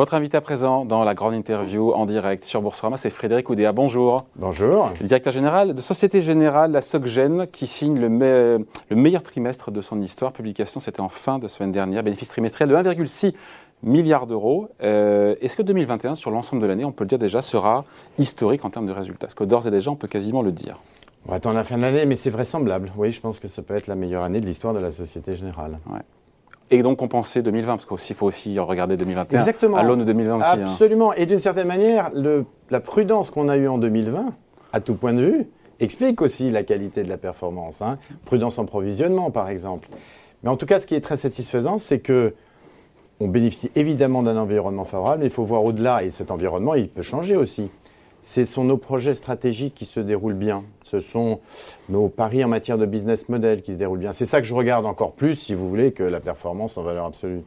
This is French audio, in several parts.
Votre invité à présent dans la grande interview en direct sur Boursorama, c'est Frédéric Oudéa. Bonjour. Bonjour. Le directeur général de Société Générale, la SOCGEN, qui signe le, le meilleur trimestre de son histoire. Publication, c'était en fin de semaine dernière. Bénéfice trimestriel de 1,6 milliard d'euros. Euh, est-ce que 2021, sur l'ensemble de l'année, on peut le dire déjà, sera historique en termes de résultats? Est-ce que d'ores et déjà, on peut quasiment le dire? On va attendre la fin de l'année, mais c'est vraisemblable. Oui, je pense que ça peut être la meilleure année de l'histoire de la Société Générale. Ouais. Et donc compenser 2020, parce qu'il faut aussi regarder 2021 Exactement. à l'aune de 2020 aussi. Hein. Absolument. Et d'une certaine manière, le, la prudence qu'on a eue en 2020, à tout point de vue, explique aussi la qualité de la performance. Hein. Prudence en provisionnement, par exemple. Mais en tout cas, ce qui est très satisfaisant, c'est que on bénéficie évidemment d'un environnement favorable, mais il faut voir au-delà, et cet environnement, il peut changer aussi ce sont nos projets stratégiques qui se déroulent bien. Ce sont nos paris en matière de business model qui se déroulent bien. C'est ça que je regarde encore plus, si vous voulez, que la performance en valeur absolue.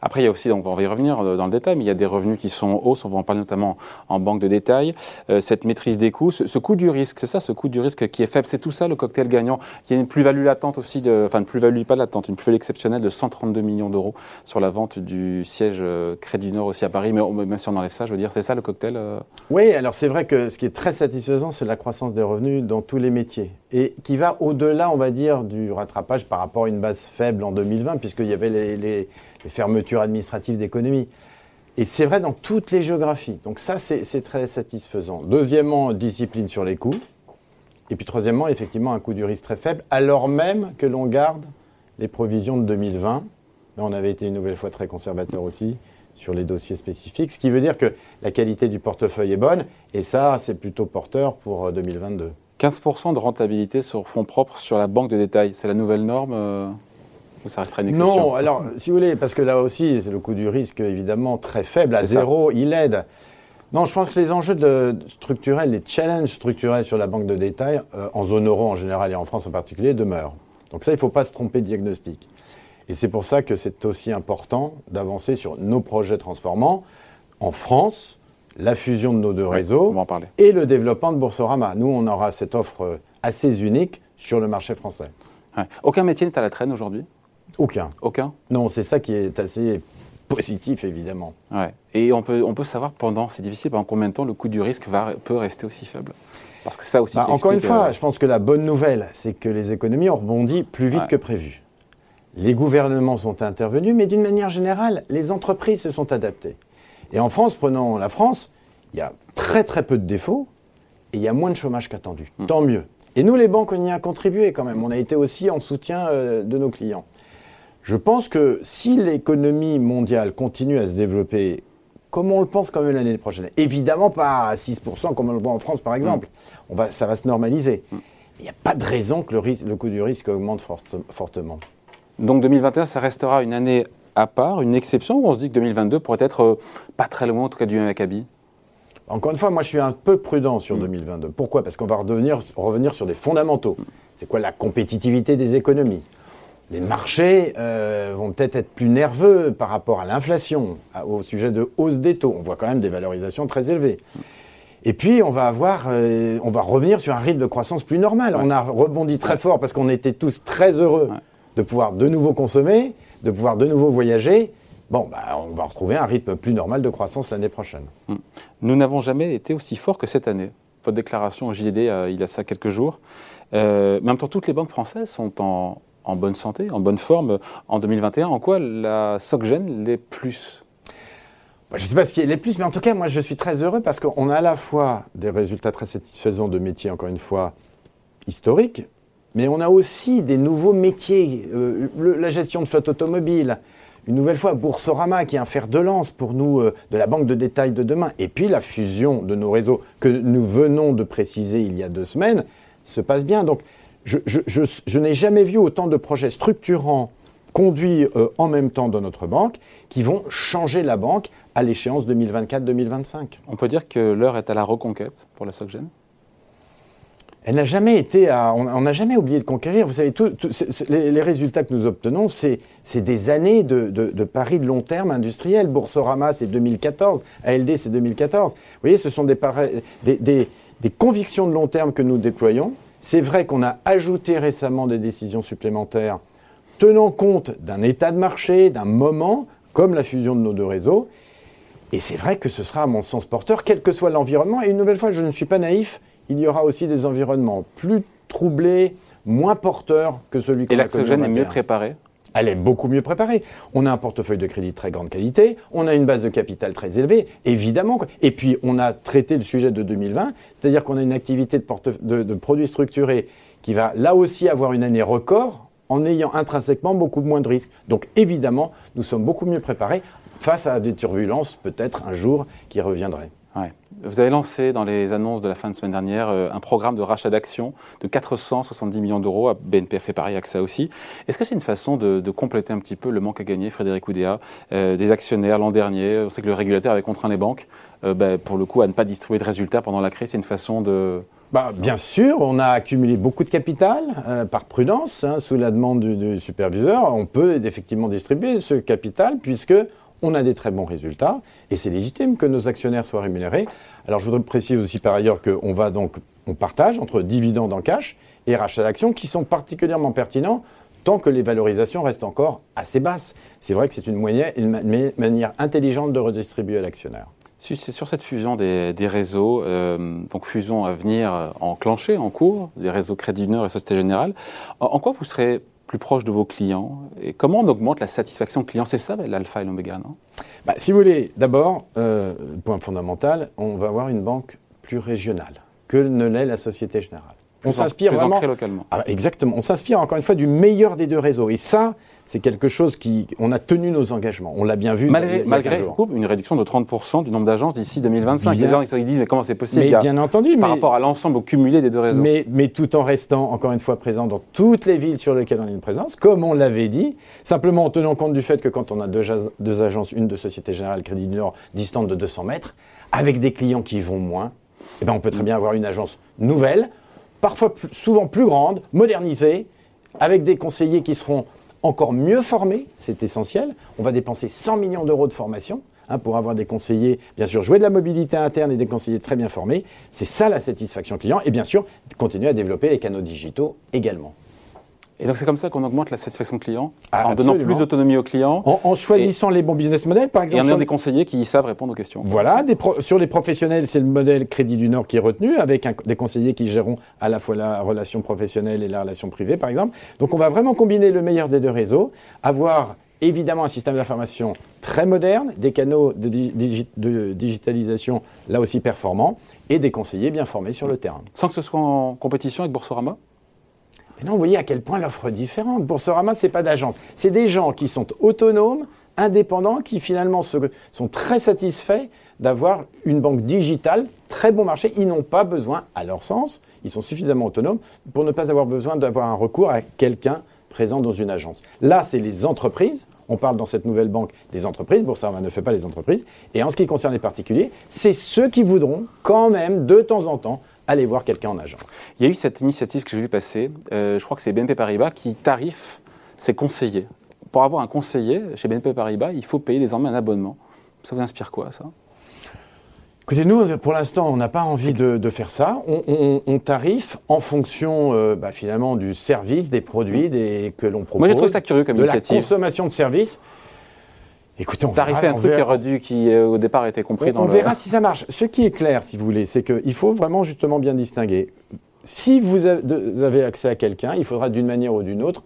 Après, il y a aussi, donc on va y revenir euh, dans le détail, mais il y a des revenus qui sont hauts, on va en parler notamment en banque de détail. Euh, cette maîtrise des coûts, ce, coût du risque, c'est ça, ce coût du risque qui est faible, c'est tout ça le cocktail gagnant. Il y a une plus-value latente aussi, de, enfin une plus-value pas latente, une plus-value exceptionnelle de 132 millions d'euros sur la vente du siège euh, Crédit Nord aussi à Paris, mais même si on enlève ça, je veux dire, c'est ça le cocktail Oui, alors c'est vrai que ce qui est très satisfaisant, c'est la croissance des revenus dans tous les métiers et qui va au-delà, on va dire, du rattrapage par rapport à une base faible en 2020, puisqu'il y avait les, fermetures administratives d'économie. Et c'est vrai dans toutes les géographies. Donc ça, c'est très satisfaisant. Deuxièmement, discipline sur les coûts. Et puis troisièmement, effectivement, un coût du risque très faible, alors même que l'on garde les provisions de 2020. Mais on avait été une nouvelle fois très conservateur aussi sur les dossiers spécifiques, ce qui veut dire que la qualité du portefeuille est bonne, et ça, c'est plutôt porteur pour 2022. 15% de rentabilité sur fonds propres sur la banque de détail, c'est la nouvelle norme euh, ou ça restera une exception Non, alors si vous voulez, parce que là aussi, c'est le coût du risque évidemment très faible, à zéro, il aide. Non, je pense que les enjeux de, structurels, les challenges structurels sur la banque de détail, euh, en zone euro en général et en France en particulier, demeurent. Donc ça, il ne faut pas se tromper de diagnostic. Et c'est pour ça que c'est aussi important d'avancer sur nos projets transformants en France, la fusion de nos deux réseaux et le développement de Boursorama. Nous, on aura cette offre assez unique sur le marché français. Aucun métier n'est à la traîne aujourd'hui? Aucun. Aucun? Non, c'est ça qui est assez positif, évidemment. Ouais. Et on peut, on peut savoir pendant, c'est difficile, pendant combien de temps le coût du risque va, peut rester aussi faible? Parce que ça aussi. Bah, encore une fois, euh, je pense que la bonne nouvelle, c'est que les économies ont rebondi plus vite que prévu. Les gouvernements sont intervenus, mais d'une manière générale, les entreprises se sont adaptées. Et en France, prenons la France, il y a très très peu de défauts et il y a moins de chômage qu'attendu. Hmm. Tant mieux. Et nous, les banques, on y a contribué quand même. On a été aussi en soutien euh, de nos clients. Je pense que si l'économie mondiale continue à se développer comme on le pense quand même l'année prochaine, évidemment pas à 6% comme on le voit en France par exemple, hmm. on va, ça va se normaliser. Hmm. Il n'y a pas de raison que le, le coût du risque augmente fortement. Donc 2021, ça restera une année à part, une exception, où on se dit que 2022 pourrait être euh, pas très loin, en tout cas, du Maccabi Encore une fois, moi, je suis un peu prudent sur 2022. Mm. Pourquoi? Parce qu'on va revenir, revenir sur des fondamentaux. C'est quoi la compétitivité des économies? Les marchés euh, vont peut-être être plus nerveux par rapport à l'inflation, au sujet de hausse des taux. On voit quand même des valorisations très élevées. Et puis, on va avoir, euh, on va revenir sur un rythme de croissance plus normal. On a rebondi très fort parce qu'on était tous très heureux de pouvoir de nouveau consommer de pouvoir de nouveau voyager, bon, bah, on va retrouver un rythme plus normal de croissance l'année prochaine. Hmm. Nous n'avons jamais été aussi forts que cette année. Votre déclaration au JDD, euh, il y a ça quelques jours. Euh, en même temps, toutes les banques françaises sont en, bonne santé, en bonne forme en 2021. En quoi la SocGen l'est plus? Bah, je ne sais pas ce qui est les plus, mais en tout cas, moi, je suis très heureux parce qu'on a à la fois des résultats très satisfaisants de métiers, encore une fois, historiques, mais on a aussi des nouveaux métiers, euh, la gestion de flotte automobile, une nouvelle fois Boursorama qui est un fer de lance pour nous euh, de la banque de détail de demain, et puis la fusion de nos réseaux que nous venons de préciser il y a deux semaines se passe bien. Donc je, n'ai jamais vu autant de projets structurants conduits euh, en même temps dans notre banque qui vont changer la banque à l'échéance 2024-2025. On peut dire que l'heure est à la reconquête pour la SocGen elle n'a jamais été à, on n'a jamais oublié de conquérir. Vous savez, les, résultats que nous obtenons, c'est des années de, paris de long terme industriel. Boursorama, c'est 2014. ALD, c'est 2014. Vous voyez, ce sont des, des, convictions de long terme que nous déployons. C'est vrai qu'on a ajouté récemment des décisions supplémentaires tenant compte d'un état de marché, d'un moment, comme la fusion de nos deux réseaux. Et c'est vrai que ce sera, à mon sens, porteur, quel que soit l'environnement. Et une nouvelle fois, je ne suis pas naïf, il y aura aussi des environnements plus troublés, moins porteurs que celui qu'on a. Et est mieux préparé elle est beaucoup mieux préparée. On a un portefeuille de crédit de très grande qualité, on a une base de capital très élevée, évidemment. Et puis, on a traité le sujet de 2020, c'est-à-dire qu'on a une activité de, de produits structurés qui va là aussi avoir une année record en ayant intrinsèquement beaucoup moins de risques. Donc, évidemment, nous sommes beaucoup mieux préparés face à des turbulences peut-être un jour qui reviendraient. Vous avez lancé dans les annonces de la fin de semaine dernière euh, un programme de rachat d'actions de 470 millions d'euros. BNP fait pareil avec ça aussi. Est-ce que c'est une façon de, compléter un petit peu le manque à gagner, Frédéric Oudéa, euh, des actionnaires l'an dernier? On sait que le régulateur avait contraint les banques, euh, ben, pour le coup, à ne pas distribuer de résultats pendant la crise. C'est une façon de... Bah, bien sûr, on a accumulé beaucoup de capital par prudence, hein, sous la demande du, superviseur. On peut effectivement distribuer ce capital puisque on a des très bons résultats et c'est légitime que nos actionnaires soient rémunérés. Alors je voudrais préciser aussi par ailleurs qu'on va donc, on partage entre dividendes en cash et rachats d'actions qui sont particulièrement pertinents tant que les valorisations restent encore assez basses. C'est vrai que c'est une, une, manière intelligente de redistribuer à l'actionnaire. C'est sur cette fusion des, réseaux, euh, donc fusion à venir enclenchée, en cours, des réseaux Crédit Nord et Société Générale. en quoi vous serez plus proche de vos clients Et comment on augmente la satisfaction client? C'est ça l'alpha et l'oméga, non? Bah, Si vous voulez, d'abord, euh, point fondamental, on va avoir une banque plus régionale que ne l'est la Société Générale. On s'inspire vraiment. localement. Ah, exactement. On s'inspire encore une fois du meilleur des deux réseaux. Et ça, c'est quelque chose qui. On a tenu nos engagements. On l'a bien vu. Malgré, malgré une réduction de 30% du nombre d'agences d'ici 2025. Les gens ils disent mais comment c'est possible mais Bien entendu. Par rapport à l'ensemble cumulé des deux réseaux. Mais, mais tout en restant encore une fois présent dans toutes les villes sur lesquelles on a une présence, comme on l'avait dit, simplement en tenant compte du fait que quand on a deux, deux agences, une de Société Générale Crédit du Nord, distante de 200 mètres, avec des clients qui vont moins, eh ben on peut très bien avoir une agence nouvelle, parfois souvent plus grande, modernisée, avec des conseillers qui seront encore mieux formés, c'est essentiel. On va dépenser 100 millions d'euros de formation hein, pour avoir des conseillers, bien sûr, jouer de la mobilité interne et des conseillers très bien formés. C'est ça la satisfaction client. Et bien sûr, continuer à développer les canaux digitaux également. Et donc c'est comme ça qu'on augmente la satisfaction client, ah, en donnant plus d'autonomie aux clients. En, choisissant les bons business models, par exemple. Et en ayant des conseillers qui savent répondre aux questions. Voilà, sur les professionnels, c'est le modèle Crédit du Nord qui est retenu, avec des conseillers qui géreront à la fois la relation professionnelle et la relation privée, par exemple. Donc on va vraiment combiner le meilleur des deux réseaux, avoir évidemment un système d'information très moderne, des canaux de, de digitalisation là aussi performants, et des conseillers bien formés sur le terrain. Sans que ce soit en compétition avec Boursorama? Maintenant, vous voyez à quel point l'offre est différente. Boursorama, ce n'est pas d'agence. C'est des gens qui sont autonomes, indépendants, qui finalement sont très satisfaits d'avoir une banque digitale, très bon marché. Ils n'ont pas besoin, à leur sens, ils sont suffisamment autonomes pour ne pas avoir besoin d'avoir un recours à quelqu'un présent dans une agence. Là, c'est les entreprises. On parle dans cette nouvelle banque des entreprises. Boursorama ne fait pas les entreprises. Et en ce qui concerne les particuliers, c'est ceux qui voudront quand même, de temps en temps, aller voir quelqu'un en agence. Il y a eu cette initiative que j'ai vu passer, euh, je crois que c'est BNP Paribas qui tarife ses conseillers. Pour avoir un conseiller chez BNP Paribas, il faut payer désormais un abonnement. Ça vous inspire quoi, ça? Écoutez, nous, pour l'instant, on n'a pas envie de, faire ça. On, tarife en fonction, euh, bah, finalement, du service, des produits des, que l'on propose. Moi, j'ai trouvé ça curieux comme de initiative. la consommation de services. Écoutez, on verra, un truc qui, qui euh, au départ était compris dans on verra si ça marche. Ce qui est clair, si vous voulez, c'est qu'il faut vraiment justement bien distinguer. Si vous avez accès à quelqu'un, il faudra d'une manière ou d'une autre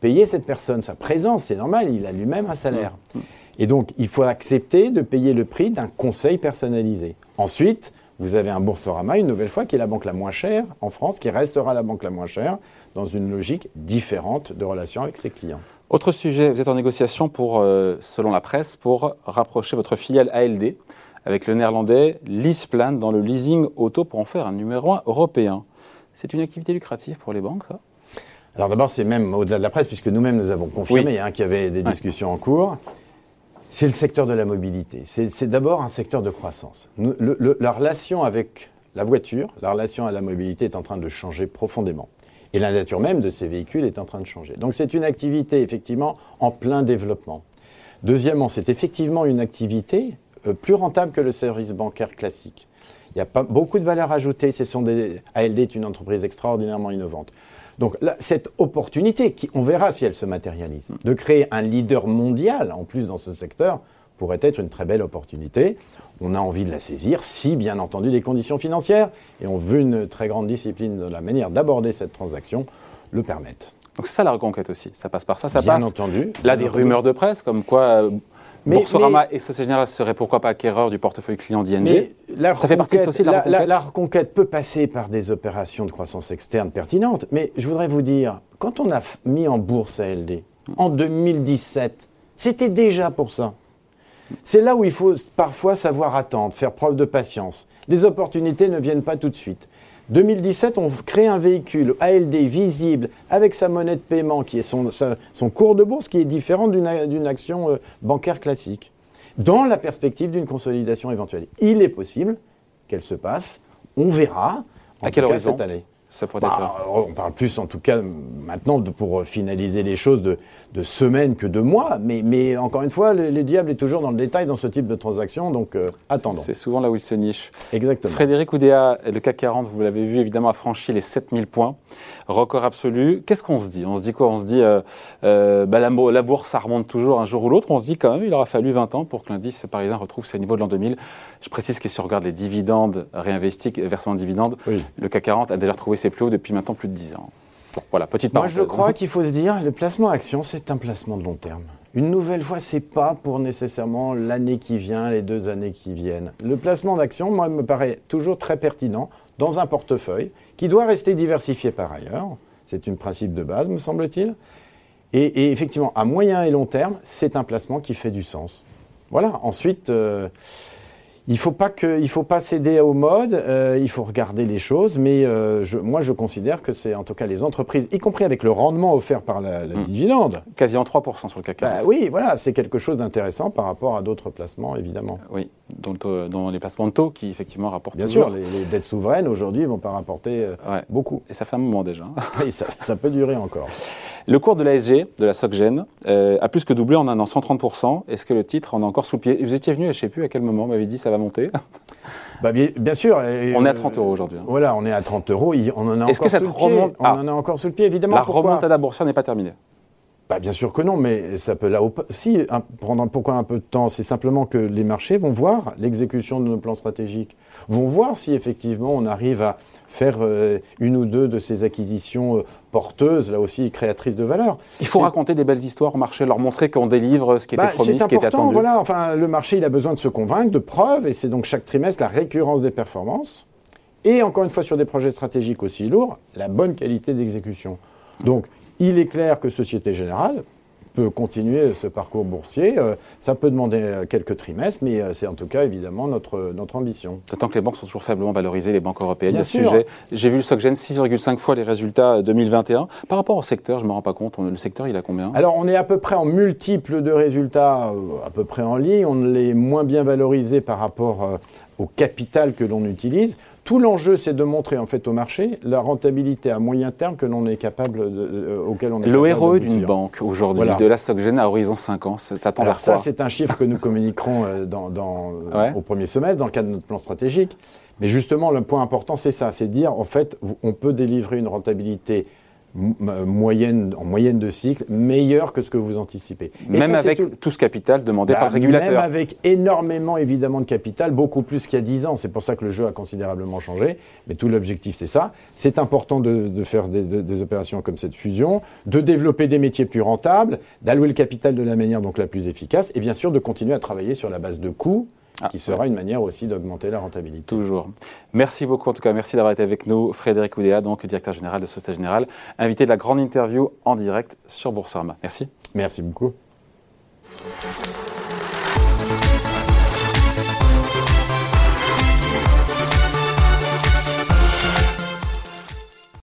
payer cette personne sa présence. C'est normal, il a lui-même un salaire. Mmh. Et donc, il faut accepter de payer le prix d'un conseil personnalisé. Ensuite, vous avez un Boursorama, une nouvelle fois, qui est la banque la moins chère en France, qui restera la banque la moins chère, dans une logique différente de relation avec ses clients. Autre sujet, vous êtes en négociation pour, euh, selon la presse, pour rapprocher votre filiale ALD avec le néerlandais Leaseplan dans le leasing auto pour en faire un numéro un européen. C'est une activité lucrative pour les banques, ça? Alors d'abord, c'est même au-delà de la presse, puisque nous-mêmes nous avons confirmé hein, qu'il y avait des discussions en cours. C'est le secteur de la mobilité. C'est d'abord un secteur de croissance. la relation avec la voiture, la relation à la mobilité est en train de changer profondément. Et la nature même de ces véhicules est en train de changer. Donc c'est une activité effectivement en plein développement. Deuxièmement, c'est effectivement une activité euh, plus rentable que le service bancaire classique. Il y a pas beaucoup de valeur ajoutée. Ce sont des, ALD est une entreprise extraordinairement innovante. Donc là, cette opportunité, qui, on verra si elle se matérialise, de créer un leader mondial en plus dans ce secteur, pourrait être une très belle opportunité. On a envie de la saisir si, bien entendu, les conditions financières, et on veut une très grande discipline de la manière d'aborder cette transaction, le permettent. Donc c'est ça la reconquête aussi, ça passe par ça, ça bien passe. entendu. Là, des rumeurs de presse comme quoi euh, Boursorama et Société Générale seraient pourquoi pas acquéreurs du portefeuille client d'ING. Ça fait partie aussi de la, reconquête. La, reconquête peut passer par des opérations de croissance externe pertinentes, mais je voudrais vous dire, quand on a mis en bourse ALD en 2017, c'était déjà pour ça. C'est là où il faut parfois savoir attendre, faire preuve de patience. Les opportunités ne viennent pas tout de suite. 2017, on crée un véhicule ALD visible avec sa monnaie de paiement, qui est son, cours de bourse, qui est différent d'une action euh, bancaire classique, dans la perspective d'une consolidation éventuelle. Il est possible qu'elle se passe. On verra. En à quelle horizon cette année bah, on parle plus, en tout cas, maintenant, pour finaliser les choses, de, semaines que de mois. Mais, encore une fois, le, diable est toujours dans le détail dans ce type de transaction, donc euh, attendons. C'est souvent là où il se niche. Exactement. Frédéric Oudéa, le CAC 40, vous l'avez vu, évidemment, a franchi les 7000 points. Record absolu. Qu'est-ce qu'on se dit? On se dit quoi? On se dit, euh, euh, bah, la, la, bourse, ça remonte toujours un jour ou l'autre. On se dit quand même, il aura fallu 20 ans pour que l'indice parisien retrouve ses niveaux de l'an 2000. Je précise que si on regarde les dividendes réinvestis, versement de dividendes, le CAC 40 a déjà retrouvé ses plus hauts depuis maintenant plus de 10 ans. voilà, petite parenthèse. Moi, je crois qu'il faut se dire, le placement action, c'est un placement de long terme. Une nouvelle fois, c'est pas pour nécessairement l'année qui vient, les deux années qui viennent. Le placement d'action, moi, me paraît toujours très pertinent dans un portefeuille qui doit rester diversifié par ailleurs. C'est un principe de base, me semble-t-il. Et, effectivement, à moyen et long terme, c'est un placement qui fait du sens. Voilà. Ensuite, euh, il faut pas que, faut pas céder au mode. Euh, il faut regarder les choses, mais euh, moi je considère que c'est en tout cas les entreprises, y compris avec le rendement offert par la, hmm. dividende. Quasiment 3% sur le CAC 40. Bah oui, voilà, c'est quelque chose d'intéressant par rapport à d'autres placements, évidemment. Oui, dont, les placements de taux qui effectivement rapportent. Bien sûr, les, dettes souveraines aujourd'hui ne vont pas rapporter euh, beaucoup. Et ça fait un moment déjà. ça, ça peut durer encore. Le cours de l'ASG, de la SocGen, euh, a plus que doublé en un an, 130%. Est-ce que le titre en a encore sous le pied Vous étiez venu, je ne sais plus à quel moment, vous m'avez dit ça va monter? Bah, bien, sûr. on est à 30 euros aujourd'hui. Hein. Voilà, on est à 30 euros. On en a, que ça remonte? On en a encore sous le pied, évidemment. La remontée boursière n'est pas terminée. Bah, bien sûr que non, mais ça peut là si prendre pourquoi un peu de temps, c'est simplement que les marchés vont voir l'exécution de nos plans stratégiques, vont voir si effectivement on arrive à faire euh, une ou deux de ces acquisitions euh, porteuses, là aussi créatrices de valeur. Il faut raconter des belles histoires au marché, leur montrer qu'on délivre ce qui était bah, promis, ce qui était attendu. Voilà, enfin le marché il a besoin de se convaincre, de preuves, et c'est donc chaque trimestre la récurrence des performances. Et encore une fois sur des projets stratégiques aussi lourds, la bonne qualité d'exécution. Donc il est clair que Société Générale peut continuer ce parcours boursier. Euh, ça peut demander euh, quelques trimestres, mais euh, c'est en tout cas évidemment notre, notre ambition. D'autant que les banques sont toujours faiblement valorisées, les banques européennes. Bien sujet. J'ai vu le SocGen 6,5 fois les résultats 2021. Par rapport au secteur, je ne me rends pas compte. Le secteur, il a combien? Alors, on est à peu près en multiple de résultats, à peu près en ligne. On est moins bien valorisé par rapport au capital que l'on utilise. Tout l'enjeu, c'est de montrer en fait au marché la rentabilité à moyen terme que l'on est capable de, euh, auquel on est Le héros d'une banque aujourd'hui, de la SocGen à horizon 5 ans, ça, tend Alors ça, c'est un chiffre que nous communiquerons euh, dans, au premier semestre dans le cadre de notre plan stratégique. Mais justement, le point important, c'est ça, c'est dire en fait, on peut délivrer une rentabilité moyenne, en moyenne de cycle, meilleure que ce que vous anticipez. même avec tout... ce capital demandé bah, par le régulateur. Même avec énormément évidemment de capital, beaucoup plus qu'il y a 10 ans. C'est pour ça que le jeu a considérablement changé. Mais tout l'objectif, c'est ça. C'est important de, faire des, des, opérations comme cette fusion, de développer des métiers plus rentables, d'allouer le capital de la manière donc la plus efficace, et bien sûr de continuer à travailler sur la base de coûts ah, qui sera une manière aussi d'augmenter la rentabilité. Toujours. Merci beaucoup, en tout cas, merci d'avoir été avec nous. Frédéric Oudéa, donc directeur général de Société Générale, invité de la grande interview en direct sur Boursorama. Merci. Merci beaucoup.